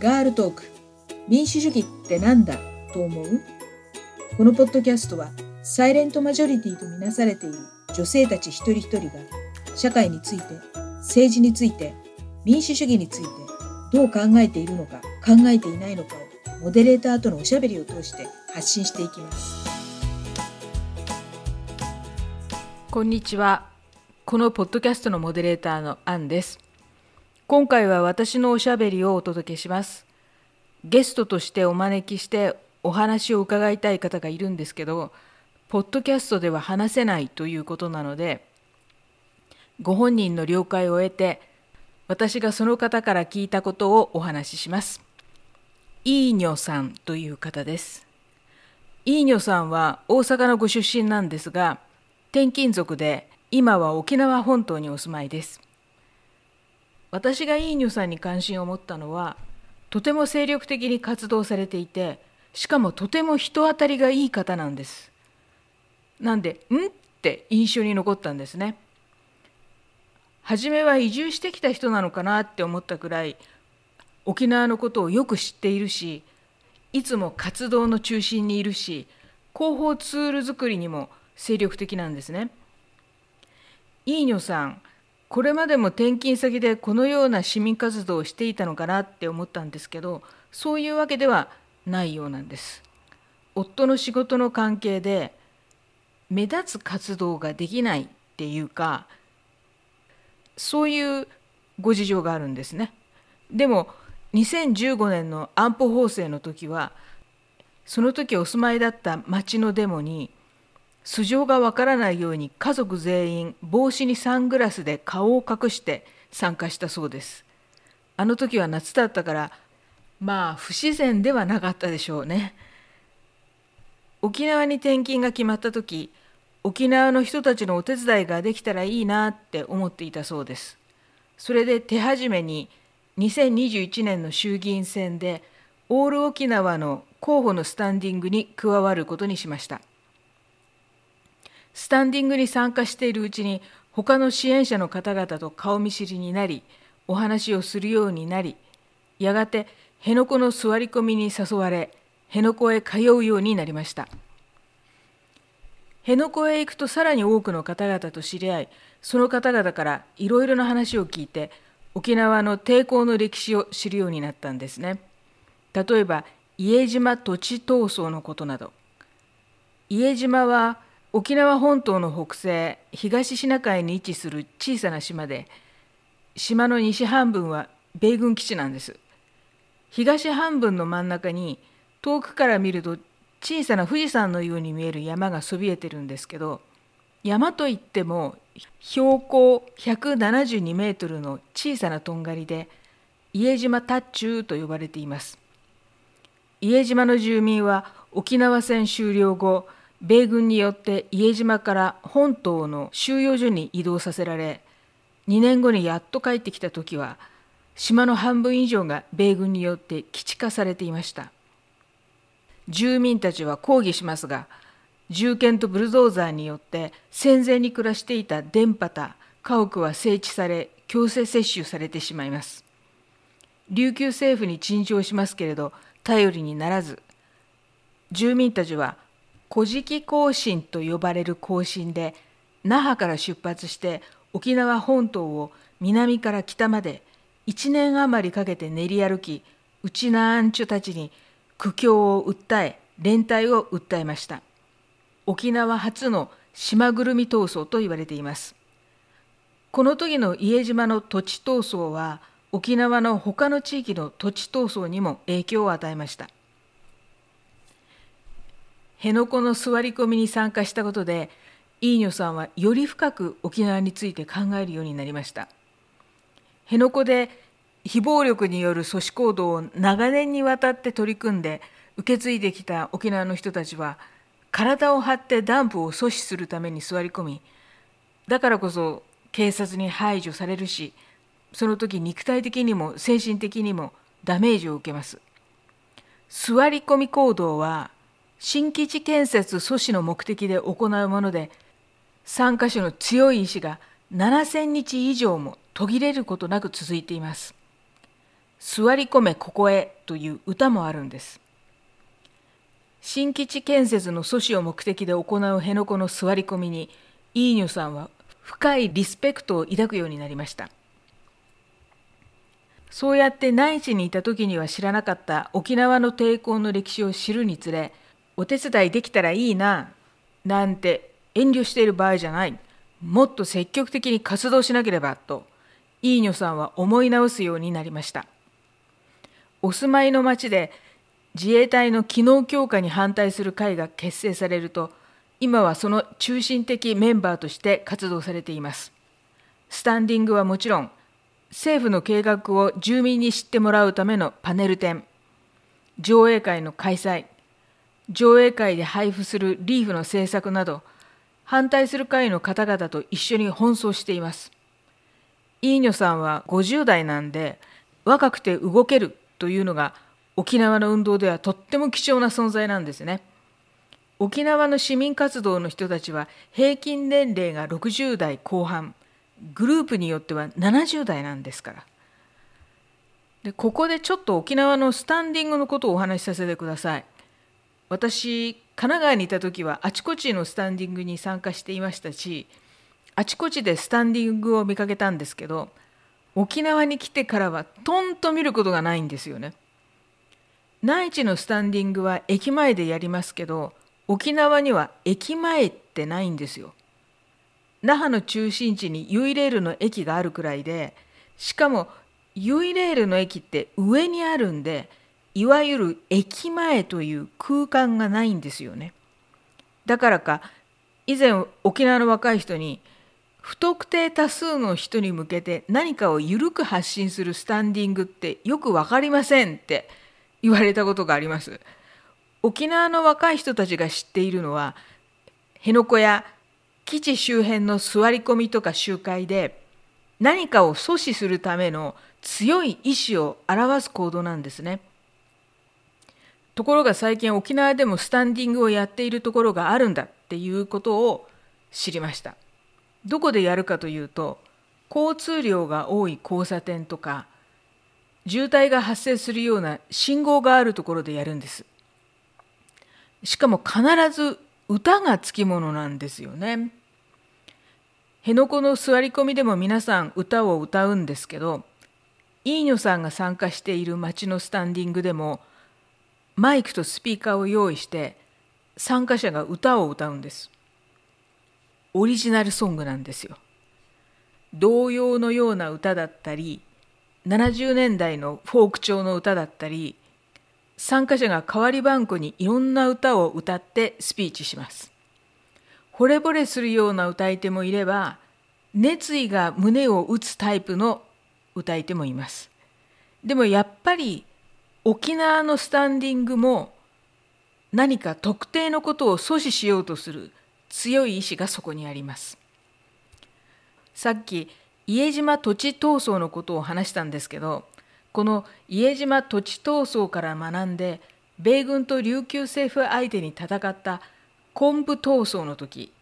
ガールトーク。民主主義ってなんだ？と思う？このポッドキャストはサイレントマジョリティとみなされている女性たち一人一人が社会について政治について民主主義についてどう考えているのか考えていないのかをモデレーターとのおしゃべりを通して発信していきます。こんにちは。このポッドキャストのモデレーターのアンです。今回は私のおしゃべりをお届けしますゲストとしてお招きしてお話を伺いたい方がいるんですけどポッドキャストでは話せないということなのでご本人の了解を得て私がその方から聞いたことをお話しします。イーニョさんという方です。イーニョさんは大阪のご出身なんですが転勤族で今は沖縄本島にお住まいです。私がイーニョさんに関心を持ったのはとても精力的に活動されていてしかもとても人当たりがいい方なんです。なんで「ん?」って印象に残ったんですね。初めは移住してきた人なのかなって思ったくらい沖縄のことをよく知っているしいつも活動の中心にいるし広報ツール作りにも精力的なんですね。いいにょさんこれまでも転勤先でこのような市民活動をしていたのかなって思ったんですけどそういうわけではないようなんです。夫の仕事の関係で目立つ活動ができないっていうかそういうご事情があるんですね。でも2015年の安保法制の時はその時お住まいだった町のデモに素性がわからないように家族全員帽子にサングラスで顔を隠して参加したそうです。あの時は夏だったからまあ不自然ではなかったでしょうね。沖縄に転勤が決まった時沖縄の人たちのお手伝いができたらいいなって思っていたそうです。それで手始めに2021年の衆議院選でオール沖縄の候補のスタンディングに加わることにしました。スタンディングに参加しているうちに他の支援者の方々と顔見知りになりお話をするようになりやがて辺野古の座り込みに誘われ辺野古へ通うようになりました。辺野古へ行くとさらに多くの方々と知り合いその方々からいろいろな話を聞いて沖縄の抵抗の歴史を知るようになったんですね。例えば伊江島土地闘争のことなど伊江島は沖縄本島の北西東シナ海に位置する小さな島で島の西半分は米軍基地なんです。東半分の真ん中に遠くから見ると小さな富士山のように見える山がそびえてるんですけど山といっても標高172メートルの小さなとんがりで家島タッチューと呼ばれています。家島の住民は沖縄戦終了後米軍によって家島から本島の収容所に移動させられ2年後にやっと帰ってきた時は島の半分以上が米軍によって基地化されていました。住民たちは抗議しますが銃剣とブルドーザーによって戦前に暮らしていた電波た家屋は整地され強制接種されてしまいます。琉球政府に陳情しますけれど頼りにならず住民たちは古事記行進と呼ばれる行進で那覇から出発して沖縄本島を南から北まで1年余りかけて練り歩きウチナアンチュたちに苦境を訴え連帯を訴えました。沖縄初の島ぐるみ闘争と言われています。この時の家島の土地闘争は沖縄の他の地域の土地闘争にも影響を与えました。辺野古の座り込みに参加したことでイーニョさんはより深く沖縄について考えるようになりました。辺野古で非暴力による阻止行動を長年にわたって取り組んで受け継いできた沖縄の人たちは体を張ってダンプを阻止するために座り込みだからこそ警察に排除されるしその時肉体的にも精神的にもダメージを受けます。座り込み行動は新基地建設阻止の目的で行うもので参加者の強い意志が7,000日以上も途切れることなく続いています座り込めここへという歌もあるんです。新基地建設の阻止を目的で行う辺野古の座り込みにイーニョさんは深いリスペクトを抱くようになりました。そうやって内地にいた時には知らなかった沖縄の抵抗の歴史を知るにつれお手伝いできたらいいななんて遠慮している場合じゃない。もっと積極的に活動しなければとイーニョさんは思い直すようになりました。お住まいの町で自衛隊の機能強化に反対する会が結成されると今はその中心的メンバーとして活動されています。スタンディングはもちろん政府の計画を住民に知ってもらうためのパネル展上映会の開催上映会で配布するリーフの制作など反対する会の方々と一緒に奔走していますイーニョさんは50代なんで若くて動けるというのが沖縄の運動ではとっても貴重な存在なんですね沖縄の市民活動の人たちは平均年齢が60代後半グループによっては70代なんですから。でここでちょっと沖縄のスタンディングのことをお話しさせてください。私神奈川にいた時はあちこちのスタンディングに参加していましたしあちこちでスタンディングを見かけたんですけど沖縄に来てからはとんと見ることがないんですよね。内地のスタンディングは駅前でやりますけど沖縄には駅前ってないんですよ。那覇の中心地にユイレールの駅があるくらいでしかもユイレールの駅って上にあるんでいわゆる駅前という空間がないんですよね。だからか以前沖縄の若い人に不特定多数の人に向けて何かを緩く発信するスタンディングってよく分かりませんって言われたことがあります。沖縄の若い人たちが知っているのは辺野古や基地周辺の座り込みとか集会で何かを阻止するための強い意志を表す行動なんですね。ところが最近沖縄でもスタンディングをやっているところがあるんだっていうことを知りました。どこでやるかというと交通量が多い交差点とか渋滞が発生するような信号があるところでやるんです。しかも必ず歌がつきものなんですよね。辺野古の座り込みでも皆さん歌を歌うんですけどイーニョさんが参加している町のスタンディングでもマイクとスピーカーを用意して参加者が歌を歌うんです。オリジナルソングなんですよ。童謡のような歌だったり70年代のフォーク調の歌だったり参加者が代わり番号にいろんな歌を歌ってスピーチします。惚れ惚れするような歌い手もいれば熱意が胸を打つタイプの歌い手もいます。でもやっぱり沖縄のスタンディングも何か特定のことを阻止しようとする強い意志がそこにあります。さっき家島土地闘争のことを話したんですけどこの家島土地闘争から学んで米軍と琉球政府相手に戦った昆布闘争の時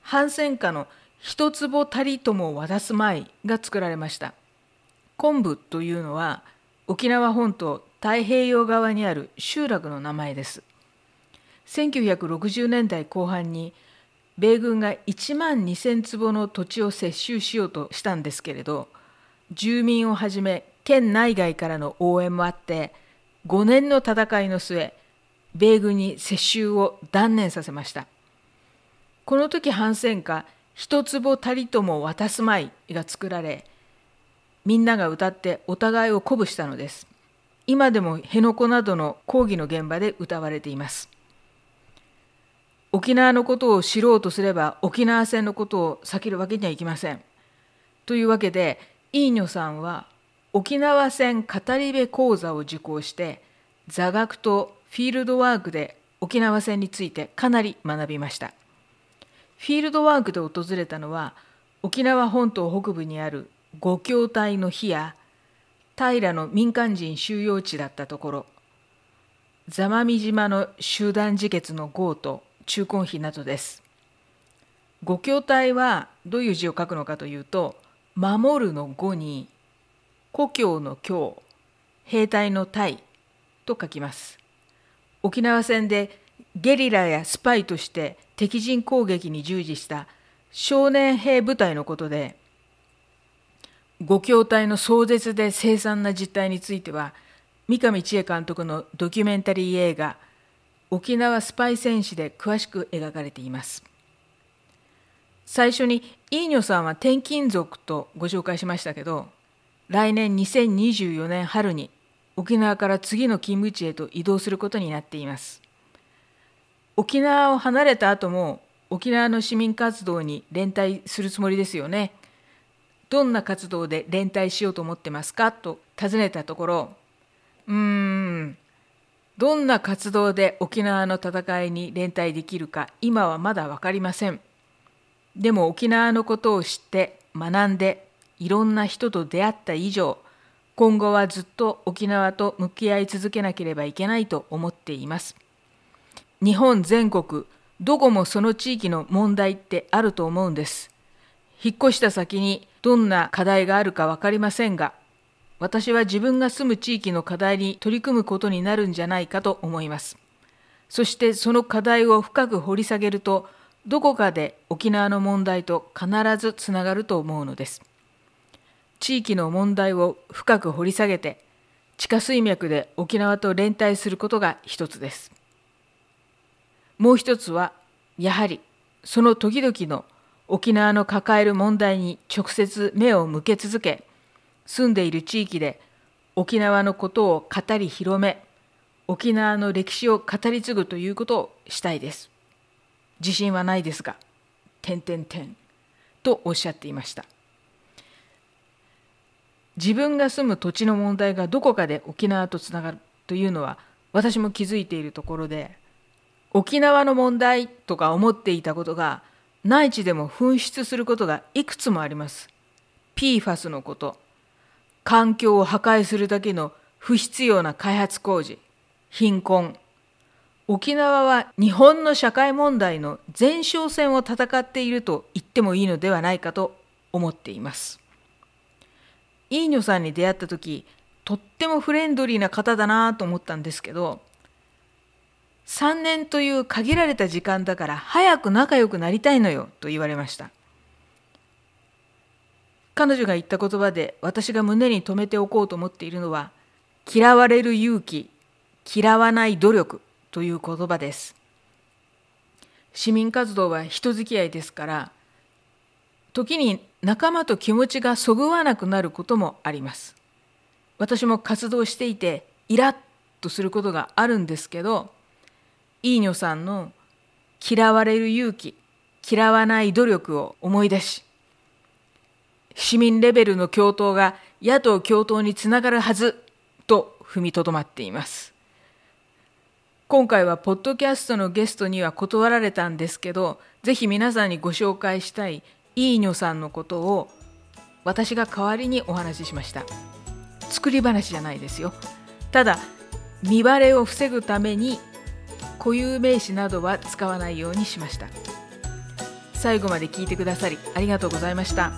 反戦下の一坪たりとも渡す舞が作られました。昆布というのは沖縄本島太平洋側にある集落の名前です。1960年代後半に米軍が1万2,000坪の土地を接収しようとしたんですけれど住民をはじめ県内外からの応援もあって5年の戦いの末米軍に接収を断念させました。この時反戦下一坪たりとも渡すまいが作られみんなが歌ってお互いを鼓舞したのです。今でも辺野古などの抗議の現場で歌われています。沖縄のことを知ろうとすれば沖縄戦のことを避けるわけにはいきません。というわけでイーニョさんは沖縄戦語り部講座を受講して座学とフィールドワークで沖縄戦についてかなり学びました。フィールドワークで訪れたのは沖縄本島北部にある五協隊の日や平の民間人収容地だったところ座間味島の集団自決の号と中根碑などです。五協隊はどういう字を書くのかというと守るの語に故郷の郷兵隊の隊と書きます。沖縄戦でゲリラやスパイとして敵陣攻撃に従事した少年兵部隊のことで五筐体の壮絶で凄惨な実態については三上千恵監督のドキュメンタリー映画「沖縄スパイ戦士」で詳しく描かれています。最初にイーニョさんは転勤族とご紹介しましたけど来年2024年春に沖縄から次の勤務地へと移動することになっています。沖縄を離れた後も沖縄の市民活動に連帯するつもりですよね。どんな活動で連帯しようと思ってますか？と尋ねたところうーんどんな活動で沖縄の戦いに連帯できるか今はまだ分かりません。でも沖縄のことを知って学んでいろんな人と出会った以上今後はずっと沖縄と向き合い続けなければいけないと思っています。日本全国どこもその地域の問題ってあると思うんです。引っ越した先にどんな課題があるか分かりませんが私は自分が住む地域の課題に取り組むことになるんじゃないかと思います。そしてその課題を深く掘り下げるとどこかで沖縄の問題と必ずつながると思うのです。地域の問題を深く掘り下げて地下水脈で沖縄と連帯することが一つです。もう一つはやはりその時々の沖縄の抱える問題に直接目を向け続け住んでいる地域で沖縄のことを語り広め沖縄の歴史を語り継ぐということをしたいです。自信はないですが点点点とおっしゃっていました。自分が住む土地の問題がどこかで沖縄とつながるというのは私も気づいているところで沖縄の問題とか思っていたことが内地でも噴出することがいくつもあります。PFAS のこと、環境を破壊するだけの不必要な開発工事、貧困。沖縄は日本の社会問題の前哨戦を戦っていると言ってもいいのではないかと思っています。イーニョさんに出会った時、とってもフレンドリーな方だなと思ったんですけど、3年という限られた時間だから早く仲良くなりたいのよと言われました。彼女が言った言葉で私が胸に留めておこうと思っているのは嫌われる勇気嫌わない努力という言葉です。市民活動は人付き合いですから時に仲間と気持ちがそぐわなくなることもあります。私も活動していてイラッとすることがあるんですけどイーニョさんの嫌われる勇気嫌わない努力を思い出し市民レベルの共闘が野党共闘につながるはずと踏みとどまっています。今回はポッドキャストのゲストには断られたんですけどぜひ皆さんにご紹介したいイーニョさんのことを私が代わりにお話ししました。作り話じゃないですよ。ただ見バレを防ぐために固有名詞などは使わないようにしました最後まで聞いてくださりありがとうございました。